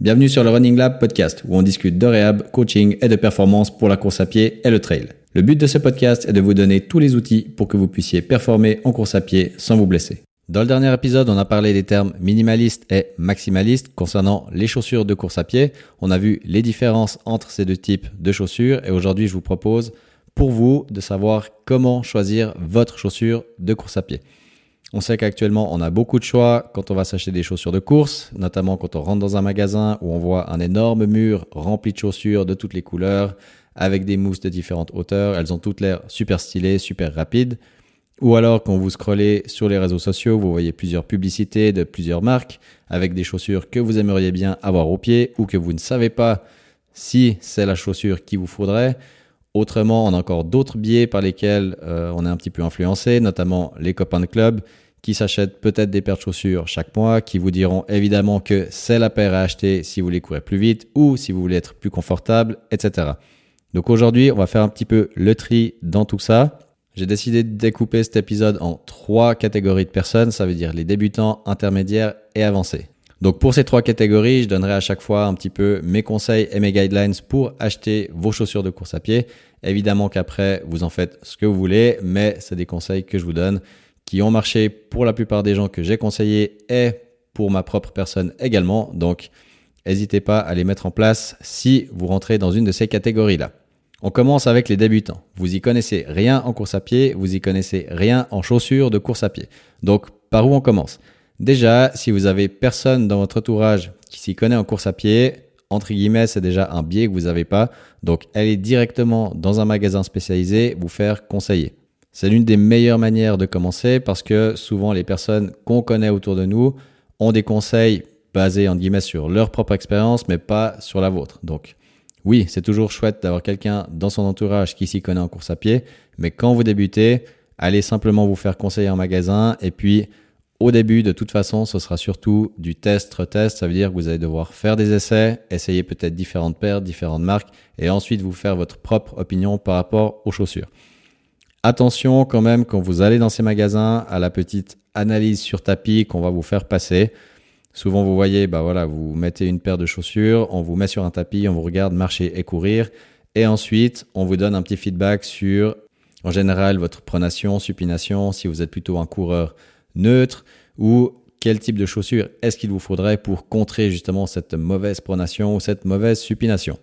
Bienvenue sur le Running Lab podcast où on discute de réhab, coaching et de performance pour la course à pied et le trail. Le but de ce podcast est de vous donner tous les outils pour que vous puissiez performer en course à pied sans vous blesser. Dans le dernier épisode, on a parlé des termes minimaliste et maximaliste concernant les chaussures de course à pied. On a vu les différences entre ces deux types de chaussures et aujourd'hui, je vous propose pour vous de savoir comment choisir votre chaussure de course à pied. On sait qu'actuellement, on a beaucoup de choix quand on va s'acheter des chaussures de course, notamment quand on rentre dans un magasin où on voit un énorme mur rempli de chaussures de toutes les couleurs, avec des mousses de différentes hauteurs. Elles ont toutes l'air super stylées, super rapides. Ou alors, quand vous scrollez sur les réseaux sociaux, vous voyez plusieurs publicités de plusieurs marques avec des chaussures que vous aimeriez bien avoir au pied ou que vous ne savez pas si c'est la chaussure qui vous faudrait. Autrement, on a encore d'autres biais par lesquels euh, on est un petit peu influencé, notamment les copains de club qui s'achètent peut-être des paires de chaussures chaque mois, qui vous diront évidemment que c'est la paire à acheter si vous voulez courir plus vite ou si vous voulez être plus confortable, etc. Donc aujourd'hui, on va faire un petit peu le tri dans tout ça. J'ai décidé de découper cet épisode en trois catégories de personnes, ça veut dire les débutants, intermédiaires et avancés. Donc pour ces trois catégories, je donnerai à chaque fois un petit peu mes conseils et mes guidelines pour acheter vos chaussures de course à pied. Évidemment qu'après, vous en faites ce que vous voulez, mais c'est des conseils que je vous donne qui ont marché pour la plupart des gens que j'ai conseillés et pour ma propre personne également. Donc, n'hésitez pas à les mettre en place si vous rentrez dans une de ces catégories-là. On commence avec les débutants. Vous y connaissez rien en course à pied, vous y connaissez rien en chaussures de course à pied. Donc, par où on commence? Déjà, si vous avez personne dans votre entourage qui s'y connaît en course à pied, entre guillemets, c'est déjà un biais que vous n'avez pas. Donc, allez directement dans un magasin spécialisé vous faire conseiller. C'est l'une des meilleures manières de commencer parce que souvent les personnes qu'on connaît autour de nous ont des conseils basés en guillemets sur leur propre expérience mais pas sur la vôtre. Donc, oui, c'est toujours chouette d'avoir quelqu'un dans son entourage qui s'y connaît en course à pied, mais quand vous débutez, allez simplement vous faire conseiller en magasin et puis au début, de toute façon, ce sera surtout du test-retest. Ça veut dire que vous allez devoir faire des essais, essayer peut-être différentes paires, différentes marques, et ensuite vous faire votre propre opinion par rapport aux chaussures. Attention quand même quand vous allez dans ces magasins à la petite analyse sur tapis qu'on va vous faire passer. Souvent vous voyez, bah voilà, vous mettez une paire de chaussures, on vous met sur un tapis, on vous regarde marcher et courir, et ensuite on vous donne un petit feedback sur, en général, votre pronation, supination, si vous êtes plutôt un coureur neutre ou quel type de chaussures est-ce qu'il vous faudrait pour contrer justement cette mauvaise pronation ou cette mauvaise supination?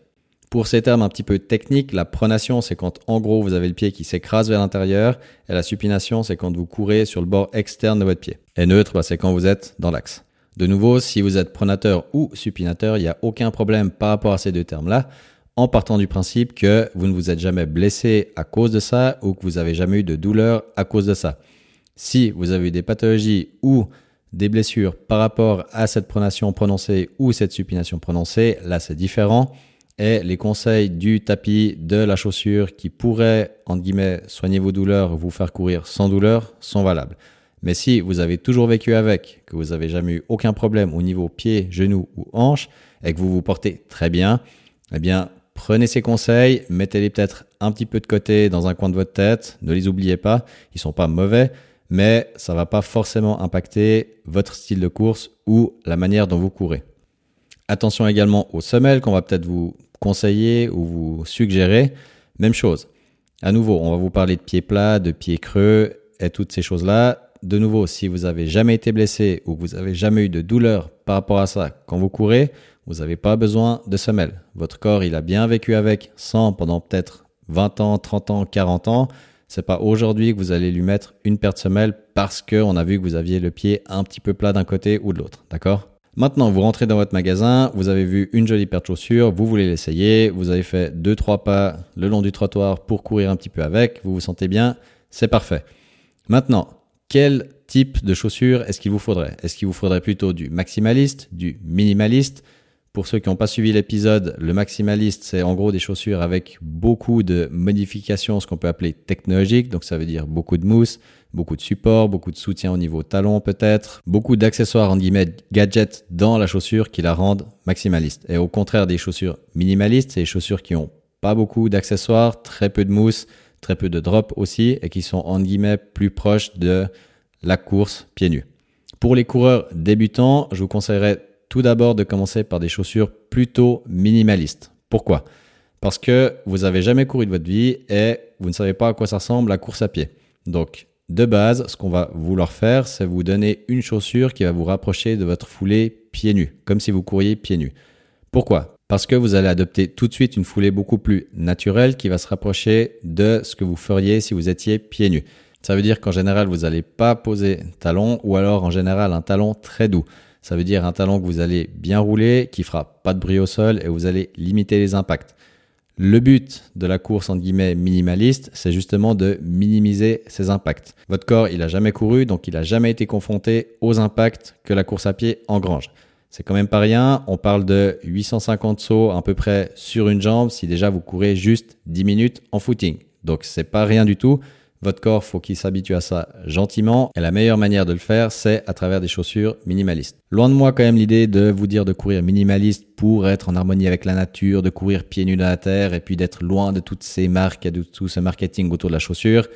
Pour ces termes un petit peu techniques, la pronation, c'est quand en gros vous avez le pied qui s'écrase vers l'intérieur et la supination, c'est quand vous courez sur le bord externe de votre pied. Et neutre, bah, c'est quand vous êtes dans l'axe. De nouveau, si vous êtes pronateur ou supinateur, il n'y a aucun problème par rapport à ces deux termes-là, en partant du principe que vous ne vous êtes jamais blessé à cause de ça ou que vous n'avez jamais eu de douleur à cause de ça. Si vous avez eu des pathologies ou des blessures par rapport à cette pronation prononcée ou cette supination prononcée, là c'est différent. Et les conseils du tapis, de la chaussure qui pourraient, entre guillemets, soigner vos douleurs, vous faire courir sans douleur, sont valables. Mais si vous avez toujours vécu avec, que vous n'avez jamais eu aucun problème au niveau pied, genou ou hanche, et que vous vous portez très bien, eh bien, prenez ces conseils, mettez-les peut-être un petit peu de côté dans un coin de votre tête, ne les oubliez pas, ils sont pas mauvais, mais ça va pas forcément impacter votre style de course ou la manière dont vous courez. Attention également aux semelles qu'on va peut-être vous conseiller ou vous suggérer. Même chose. À nouveau, on va vous parler de pieds plats, de pieds creux et toutes ces choses-là. De nouveau, si vous avez jamais été blessé ou que vous avez jamais eu de douleur par rapport à ça quand vous courez, vous n'avez pas besoin de semelles. Votre corps, il a bien vécu avec, sans pendant peut-être 20 ans, 30 ans, 40 ans. C'est pas aujourd'hui que vous allez lui mettre une paire de semelles parce qu'on a vu que vous aviez le pied un petit peu plat d'un côté ou de l'autre. D'accord? Maintenant, vous rentrez dans votre magasin, vous avez vu une jolie paire de chaussures, vous voulez l'essayer, vous avez fait deux trois pas le long du trottoir pour courir un petit peu avec, vous vous sentez bien, c'est parfait. Maintenant, quel type de chaussures est-ce qu'il vous faudrait? Est-ce qu'il vous faudrait plutôt du maximaliste, du minimaliste? Pour ceux qui n'ont pas suivi l'épisode, le maximaliste, c'est en gros des chaussures avec beaucoup de modifications, ce qu'on peut appeler technologiques. Donc ça veut dire beaucoup de mousse, beaucoup de support, beaucoup de soutien au niveau talon peut-être, beaucoup d'accessoires en guillemets gadgets dans la chaussure qui la rendent maximaliste. Et au contraire des chaussures minimalistes, c'est des chaussures qui ont pas beaucoup d'accessoires, très peu de mousse, très peu de drop aussi et qui sont en guillemets plus proches de la course pieds nus. Pour les coureurs débutants, je vous conseillerais tout d'abord de commencer par des chaussures plutôt minimalistes. Pourquoi? Parce que vous n'avez jamais couru de votre vie et vous ne savez pas à quoi ça ressemble la course à pied. Donc, de base, ce qu'on va vouloir faire, c'est vous donner une chaussure qui va vous rapprocher de votre foulée pieds nus, comme si vous couriez pieds nus. Pourquoi? Parce que vous allez adopter tout de suite une foulée beaucoup plus naturelle qui va se rapprocher de ce que vous feriez si vous étiez pieds nus. Ça veut dire qu'en général, vous n'allez pas poser talon ou alors en général un talon très doux. Ça veut dire un talon que vous allez bien rouler, qui fera pas de bruit au sol et vous allez limiter les impacts. Le but de la course entre guillemets minimaliste, c'est justement de minimiser ces impacts. Votre corps, il a jamais couru, donc il a jamais été confronté aux impacts que la course à pied engrange. C'est quand même pas rien. On parle de 850 sauts à peu près sur une jambe si déjà vous courez juste 10 minutes en footing. Donc c'est pas rien du tout. Votre corps, faut qu'il s'habitue à ça gentiment. Et la meilleure manière de le faire, c'est à travers des chaussures minimalistes. Loin de moi quand même l'idée de vous dire de courir minimaliste pour être en harmonie avec la nature, de courir pieds nus dans la terre et puis d'être loin de toutes ces marques et de tout ce marketing autour de la chaussure.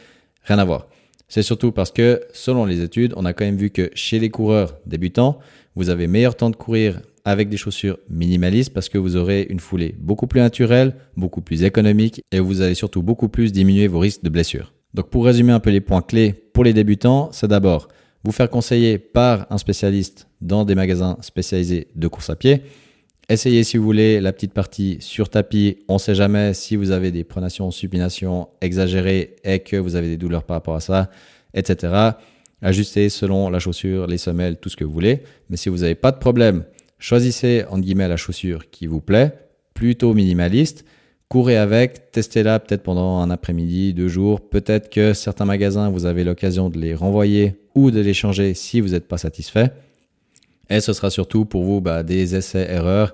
Rien à voir. C'est surtout parce que, selon les études, on a quand même vu que chez les coureurs débutants, vous avez meilleur temps de courir avec des chaussures minimalistes parce que vous aurez une foulée beaucoup plus naturelle, beaucoup plus économique et vous allez surtout beaucoup plus diminuer vos risques de blessures. Donc pour résumer un peu les points clés pour les débutants, c'est d'abord vous faire conseiller par un spécialiste dans des magasins spécialisés de course à pied. Essayez si vous voulez la petite partie sur tapis. On ne sait jamais si vous avez des pronations, supinations exagérées et que vous avez des douleurs par rapport à ça, etc. Ajustez selon la chaussure, les semelles, tout ce que vous voulez. Mais si vous n'avez pas de problème, choisissez guillemets la chaussure qui vous plaît, plutôt minimaliste courez avec, testez-la peut-être pendant un après-midi, deux jours. Peut-être que certains magasins, vous avez l'occasion de les renvoyer ou de les changer si vous n'êtes pas satisfait. Et ce sera surtout pour vous bah, des essais-erreurs.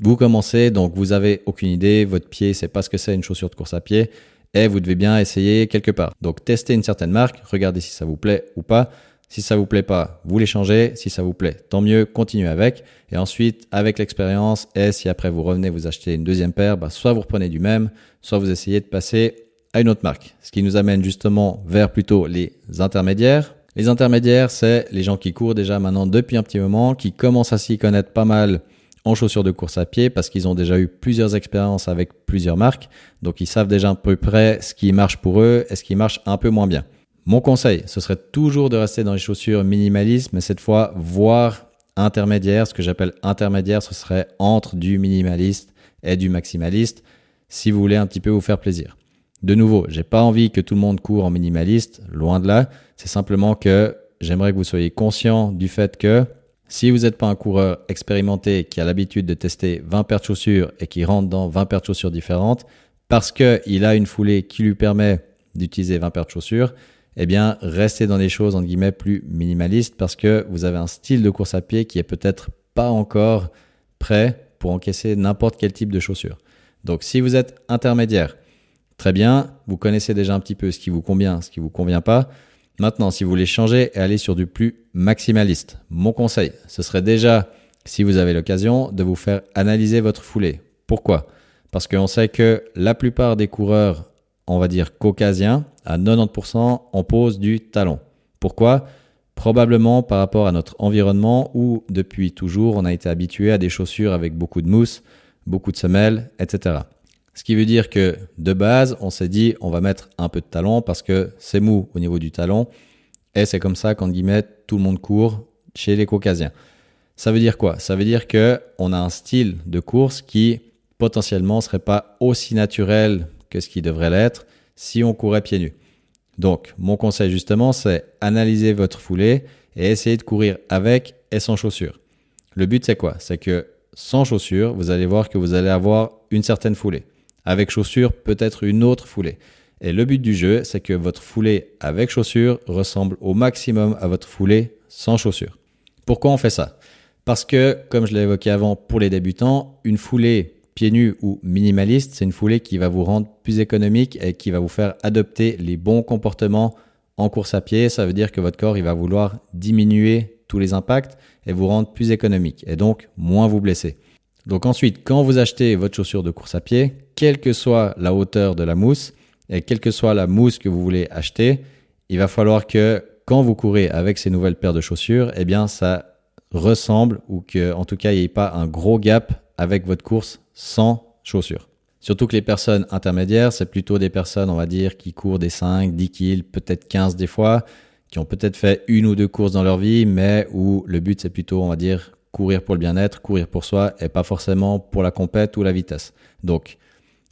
Vous commencez, donc vous avez aucune idée, votre pied, c'est pas ce que c'est une chaussure de course à pied, et vous devez bien essayer quelque part. Donc testez une certaine marque, regardez si ça vous plaît ou pas. Si ça vous plaît pas, vous les changez. Si ça vous plaît, tant mieux, continuez avec. Et ensuite, avec l'expérience, et si après vous revenez vous acheter une deuxième paire, bah, soit vous reprenez du même, soit vous essayez de passer à une autre marque. Ce qui nous amène justement vers plutôt les intermédiaires. Les intermédiaires, c'est les gens qui courent déjà maintenant depuis un petit moment, qui commencent à s'y connaître pas mal en chaussures de course à pied parce qu'ils ont déjà eu plusieurs expériences avec plusieurs marques. Donc ils savent déjà à peu près ce qui marche pour eux et ce qui marche un peu moins bien. Mon conseil, ce serait toujours de rester dans les chaussures minimalistes, mais cette fois, voire intermédiaire. Ce que j'appelle intermédiaire, ce serait entre du minimaliste et du maximaliste, si vous voulez un petit peu vous faire plaisir. De nouveau, j'ai pas envie que tout le monde court en minimaliste, loin de là. C'est simplement que j'aimerais que vous soyez conscient du fait que si vous n'êtes pas un coureur expérimenté qui a l'habitude de tester 20 paires de chaussures et qui rentre dans 20 paires de chaussures différentes, parce qu'il a une foulée qui lui permet d'utiliser 20 paires de chaussures, eh bien, restez dans des choses, entre guillemets, plus minimalistes parce que vous avez un style de course à pied qui est peut-être pas encore prêt pour encaisser n'importe quel type de chaussures. Donc, si vous êtes intermédiaire, très bien, vous connaissez déjà un petit peu ce qui vous convient, ce qui vous convient pas. Maintenant, si vous voulez changer et aller sur du plus maximaliste, mon conseil, ce serait déjà, si vous avez l'occasion, de vous faire analyser votre foulée. Pourquoi? Parce qu'on sait que la plupart des coureurs on va dire caucasien, à 90%, on pose du talon. Pourquoi? Probablement par rapport à notre environnement où depuis toujours on a été habitué à des chaussures avec beaucoup de mousse, beaucoup de semelles, etc. Ce qui veut dire que de base, on s'est dit on va mettre un peu de talon parce que c'est mou au niveau du talon et c'est comme ça qu'en guillemets tout le monde court chez les caucasiens. Ça veut dire quoi? Ça veut dire que on a un style de course qui potentiellement serait pas aussi naturel que ce qui devrait l'être si on courait pieds nus. Donc, mon conseil justement, c'est analyser votre foulée et essayer de courir avec et sans chaussures. Le but, c'est quoi? C'est que sans chaussures, vous allez voir que vous allez avoir une certaine foulée. Avec chaussures, peut-être une autre foulée. Et le but du jeu, c'est que votre foulée avec chaussures ressemble au maximum à votre foulée sans chaussures. Pourquoi on fait ça? Parce que, comme je l'ai évoqué avant pour les débutants, une foulée pieds nus ou minimaliste, c'est une foulée qui va vous rendre plus économique et qui va vous faire adopter les bons comportements en course à pied. Ça veut dire que votre corps, il va vouloir diminuer tous les impacts et vous rendre plus économique et donc moins vous blesser. Donc ensuite, quand vous achetez votre chaussure de course à pied, quelle que soit la hauteur de la mousse et quelle que soit la mousse que vous voulez acheter, il va falloir que quand vous courez avec ces nouvelles paires de chaussures, eh bien ça ressemble ou que, en tout cas, il n'y ait pas un gros gap avec votre course sans chaussures. Surtout que les personnes intermédiaires, c'est plutôt des personnes, on va dire, qui courent des 5, 10 kills, peut-être 15 des fois, qui ont peut-être fait une ou deux courses dans leur vie, mais où le but c'est plutôt, on va dire, courir pour le bien-être, courir pour soi et pas forcément pour la compète ou la vitesse. Donc,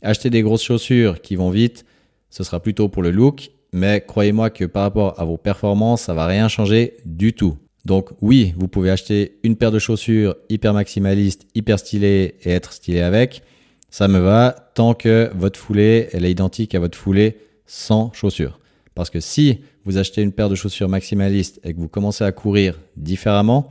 acheter des grosses chaussures qui vont vite, ce sera plutôt pour le look, mais croyez-moi que par rapport à vos performances, ça va rien changer du tout. Donc oui, vous pouvez acheter une paire de chaussures hyper maximaliste, hyper stylée et être stylé avec. Ça me va tant que votre foulée, elle est identique à votre foulée sans chaussures. Parce que si vous achetez une paire de chaussures maximalistes et que vous commencez à courir différemment,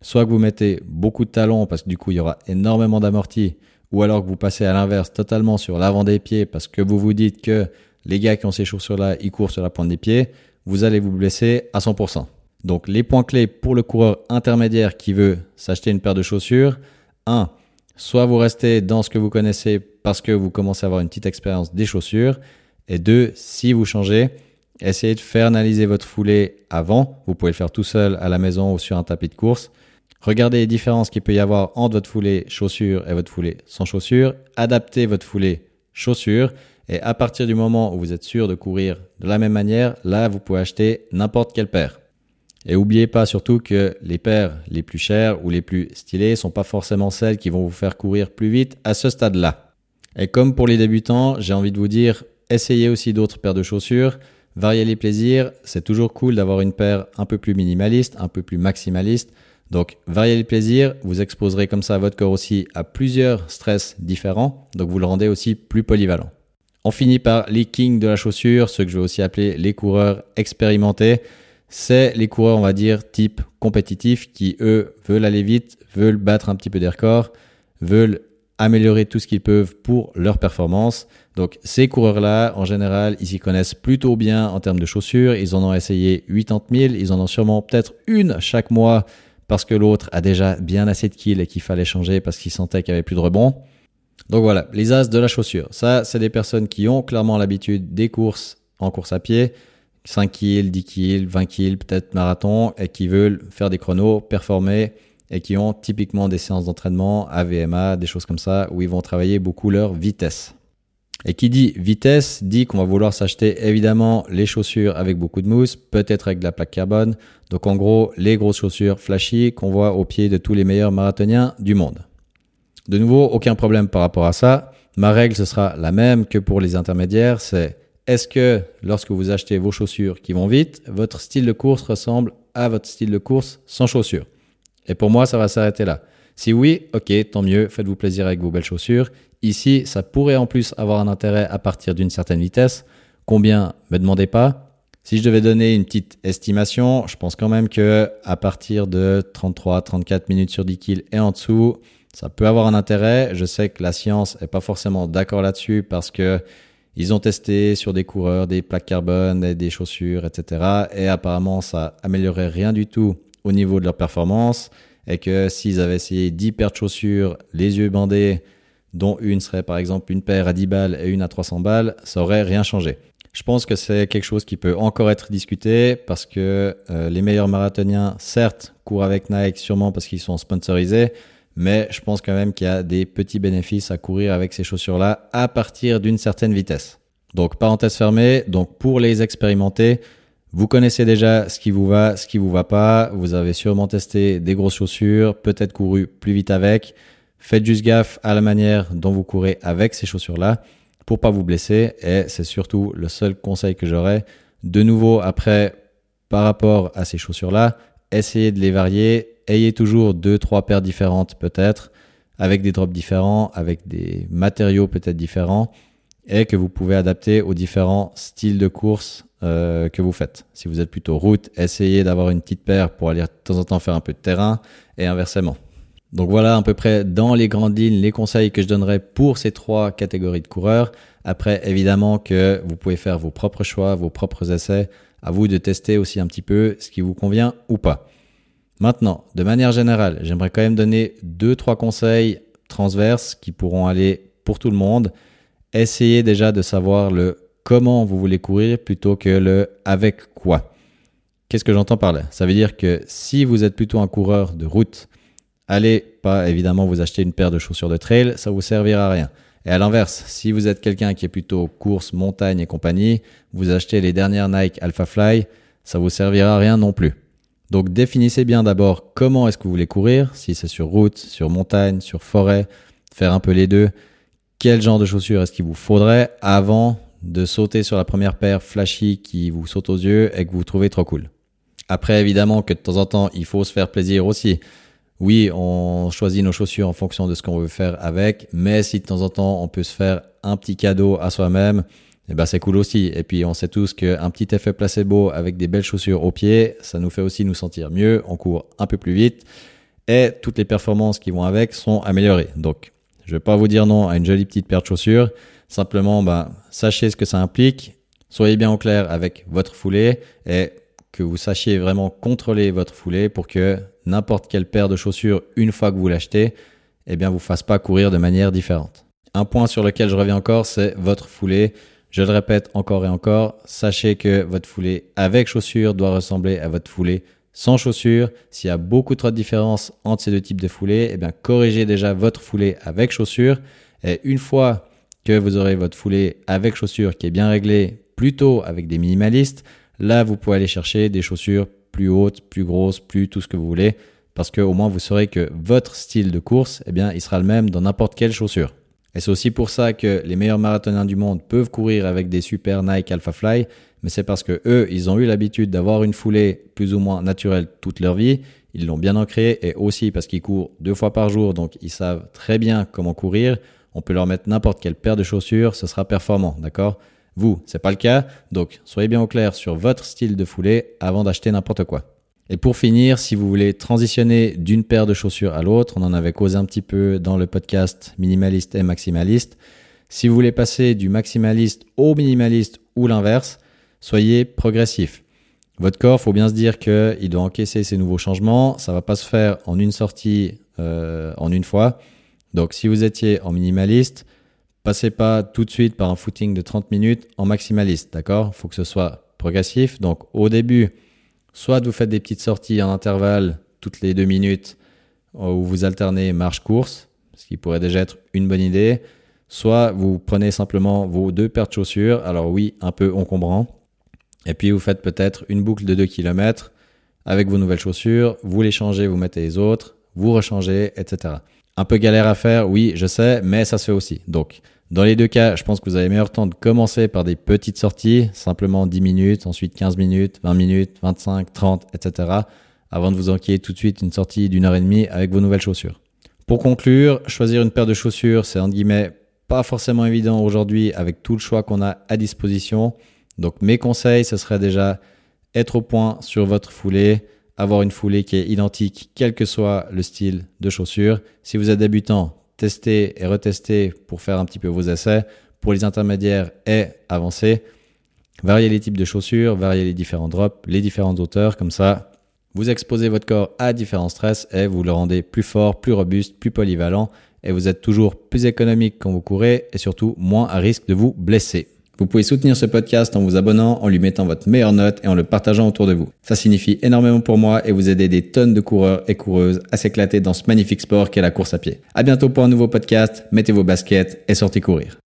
soit que vous mettez beaucoup de talons parce que du coup il y aura énormément d'amortis, ou alors que vous passez à l'inverse totalement sur l'avant des pieds parce que vous vous dites que les gars qui ont ces chaussures-là, ils courent sur la pointe des pieds, vous allez vous blesser à 100%. Donc les points clés pour le coureur intermédiaire qui veut s'acheter une paire de chaussures, 1. Soit vous restez dans ce que vous connaissez parce que vous commencez à avoir une petite expérience des chaussures. Et 2. Si vous changez, essayez de faire analyser votre foulée avant. Vous pouvez le faire tout seul à la maison ou sur un tapis de course. Regardez les différences qu'il peut y avoir entre votre foulée chaussure et votre foulée sans chaussure. Adaptez votre foulée chaussure. Et à partir du moment où vous êtes sûr de courir de la même manière, là, vous pouvez acheter n'importe quelle paire. Et oubliez pas surtout que les paires les plus chères ou les plus stylées sont pas forcément celles qui vont vous faire courir plus vite à ce stade-là. Et comme pour les débutants, j'ai envie de vous dire, essayez aussi d'autres paires de chaussures, variez les plaisirs, c'est toujours cool d'avoir une paire un peu plus minimaliste, un peu plus maximaliste. Donc, variez les plaisirs, vous exposerez comme ça votre corps aussi à plusieurs stress différents, donc vous le rendez aussi plus polyvalent. On finit par les kings de la chaussure, ceux que je vais aussi appeler les coureurs expérimentés c'est les coureurs, on va dire, type compétitif qui, eux, veulent aller vite, veulent battre un petit peu des records, veulent améliorer tout ce qu'ils peuvent pour leur performance. Donc ces coureurs-là, en général, ils s'y connaissent plutôt bien en termes de chaussures. Ils en ont essayé 80 000. Ils en ont sûrement peut-être une chaque mois parce que l'autre a déjà bien assez de kills et qu'il fallait changer parce qu'ils sentaient qu'il n'y avait plus de rebond. Donc voilà, les as de la chaussure. Ça, c'est des personnes qui ont clairement l'habitude des courses en course à pied, 5 kills, 10 kills, 20 kills, peut-être marathon, et qui veulent faire des chronos, performer, et qui ont typiquement des séances d'entraînement, AVMA, des choses comme ça, où ils vont travailler beaucoup leur vitesse. Et qui dit vitesse dit qu'on va vouloir s'acheter évidemment les chaussures avec beaucoup de mousse, peut-être avec de la plaque carbone. Donc en gros, les grosses chaussures flashy qu'on voit au pied de tous les meilleurs marathoniens du monde. De nouveau, aucun problème par rapport à ça. Ma règle, ce sera la même que pour les intermédiaires, c'est est-ce que lorsque vous achetez vos chaussures qui vont vite, votre style de course ressemble à votre style de course sans chaussures? Et pour moi, ça va s'arrêter là. Si oui, ok, tant mieux, faites-vous plaisir avec vos belles chaussures. Ici, ça pourrait en plus avoir un intérêt à partir d'une certaine vitesse. Combien Me demandez pas. Si je devais donner une petite estimation, je pense quand même que à partir de 33, 34 minutes sur 10 kills et en dessous, ça peut avoir un intérêt. Je sais que la science est pas forcément d'accord là-dessus parce que ils ont testé sur des coureurs des plaques carbone des chaussures, etc. Et apparemment, ça améliorait rien du tout au niveau de leur performance. Et que s'ils avaient essayé 10 paires de chaussures, les yeux bandés, dont une serait par exemple une paire à 10 balles et une à 300 balles, ça aurait rien changé. Je pense que c'est quelque chose qui peut encore être discuté parce que euh, les meilleurs marathoniens, certes, courent avec Nike sûrement parce qu'ils sont sponsorisés, mais je pense quand même qu'il y a des petits bénéfices à courir avec ces chaussures-là à partir d'une certaine vitesse. Donc parenthèse fermée, donc pour les expérimenter, vous connaissez déjà ce qui vous va, ce qui vous va pas, vous avez sûrement testé des grosses chaussures, peut-être couru plus vite avec. Faites juste gaffe à la manière dont vous courez avec ces chaussures-là pour pas vous blesser et c'est surtout le seul conseil que j'aurais. De nouveau après par rapport à ces chaussures-là, essayez de les varier ayez toujours deux, trois paires différentes peut-être, avec des drops différents, avec des matériaux peut-être différents, et que vous pouvez adapter aux différents styles de course euh, que vous faites. Si vous êtes plutôt route, essayez d'avoir une petite paire pour aller de temps en temps faire un peu de terrain, et inversement. Donc voilà à peu près dans les grandes lignes les conseils que je donnerais pour ces trois catégories de coureurs. Après, évidemment que vous pouvez faire vos propres choix, vos propres essais. À vous de tester aussi un petit peu ce qui vous convient ou pas. Maintenant, de manière générale, j'aimerais quand même donner deux, trois conseils transverses qui pourront aller pour tout le monde. Essayez déjà de savoir le comment vous voulez courir plutôt que le avec quoi. Qu'est-ce que j'entends par là? Ça veut dire que si vous êtes plutôt un coureur de route, allez pas évidemment vous acheter une paire de chaussures de trail, ça vous servira à rien. Et à l'inverse, si vous êtes quelqu'un qui est plutôt course, montagne et compagnie, vous achetez les dernières Nike Alpha Fly, ça vous servira à rien non plus. Donc définissez bien d'abord comment est-ce que vous voulez courir, si c'est sur route, sur montagne, sur forêt, faire un peu les deux. Quel genre de chaussures est-ce qu'il vous faudrait avant de sauter sur la première paire flashy qui vous saute aux yeux et que vous trouvez trop cool? Après, évidemment que de temps en temps, il faut se faire plaisir aussi. Oui, on choisit nos chaussures en fonction de ce qu'on veut faire avec, mais si de temps en temps, on peut se faire un petit cadeau à soi-même, eh ben c'est cool aussi. Et puis, on sait tous qu'un petit effet placebo avec des belles chaussures aux pieds, ça nous fait aussi nous sentir mieux, on court un peu plus vite, et toutes les performances qui vont avec sont améliorées. Donc, je vais pas vous dire non à une jolie petite paire de chaussures. Simplement, ben, sachez ce que ça implique. Soyez bien au clair avec votre foulée et que vous sachiez vraiment contrôler votre foulée pour que n'importe quelle paire de chaussures, une fois que vous l'achetez, eh bien, vous fasse pas courir de manière différente. Un point sur lequel je reviens encore, c'est votre foulée. Je le répète encore et encore, sachez que votre foulée avec chaussures doit ressembler à votre foulée sans chaussures. S'il y a beaucoup trop de différence entre ces deux types de foulées, eh bien, corrigez déjà votre foulée avec chaussures. Et une fois que vous aurez votre foulée avec chaussures qui est bien réglée, plutôt avec des minimalistes, Là, vous pouvez aller chercher des chaussures plus hautes, plus grosses, plus tout ce que vous voulez, parce qu'au moins vous saurez que votre style de course, eh bien, il sera le même dans n'importe quelle chaussure. Et c'est aussi pour ça que les meilleurs marathoniens du monde peuvent courir avec des super Nike Alpha Fly, mais c'est parce que eux, ils ont eu l'habitude d'avoir une foulée plus ou moins naturelle toute leur vie. Ils l'ont bien ancrée et aussi parce qu'ils courent deux fois par jour, donc ils savent très bien comment courir. On peut leur mettre n'importe quelle paire de chaussures, ce sera performant, d'accord? Vous, c'est pas le cas, donc soyez bien au clair sur votre style de foulée avant d'acheter n'importe quoi. Et pour finir, si vous voulez transitionner d'une paire de chaussures à l'autre, on en avait causé un petit peu dans le podcast minimaliste et maximaliste. Si vous voulez passer du maximaliste au minimaliste ou l'inverse, soyez progressif. Votre corps, faut bien se dire qu'il doit encaisser ces nouveaux changements. Ça va pas se faire en une sortie, euh, en une fois. Donc, si vous étiez en minimaliste, passez pas tout de suite par un footing de 30 minutes en maximaliste, d'accord? Faut que ce soit progressif. Donc au début, soit vous faites des petites sorties en intervalle toutes les deux minutes où vous alternez marche-course, ce qui pourrait déjà être une bonne idée. Soit vous prenez simplement vos deux paires de chaussures, alors oui, un peu encombrant, et puis vous faites peut-être une boucle de 2 km avec vos nouvelles chaussures, vous les changez, vous mettez les autres, vous rechangez, etc. Un peu galère à faire, oui, je sais, mais ça se fait aussi. Donc, dans les deux cas, je pense que vous avez meilleur temps de commencer par des petites sorties, simplement 10 minutes, ensuite 15 minutes, 20 minutes, 25, 30, etc., avant de vous enquiller tout de suite une sortie d'une heure et demie avec vos nouvelles chaussures. Pour conclure, choisir une paire de chaussures, c'est en guillemets pas forcément évident aujourd'hui avec tout le choix qu'on a à disposition. Donc mes conseils, ce serait déjà être au point sur votre foulée, avoir une foulée qui est identique, quel que soit le style de chaussure. Si vous êtes débutant, testez et retestez pour faire un petit peu vos essais. Pour les intermédiaires et avancés, variez les types de chaussures, variez les différents drops, les différentes hauteurs, comme ça, vous exposez votre corps à différents stress et vous le rendez plus fort, plus robuste, plus polyvalent et vous êtes toujours plus économique quand vous courez et surtout moins à risque de vous blesser. Vous pouvez soutenir ce podcast en vous abonnant, en lui mettant votre meilleure note et en le partageant autour de vous. Ça signifie énormément pour moi et vous aider des tonnes de coureurs et coureuses à s'éclater dans ce magnifique sport qu'est la course à pied. À bientôt pour un nouveau podcast. Mettez vos baskets et sortez courir.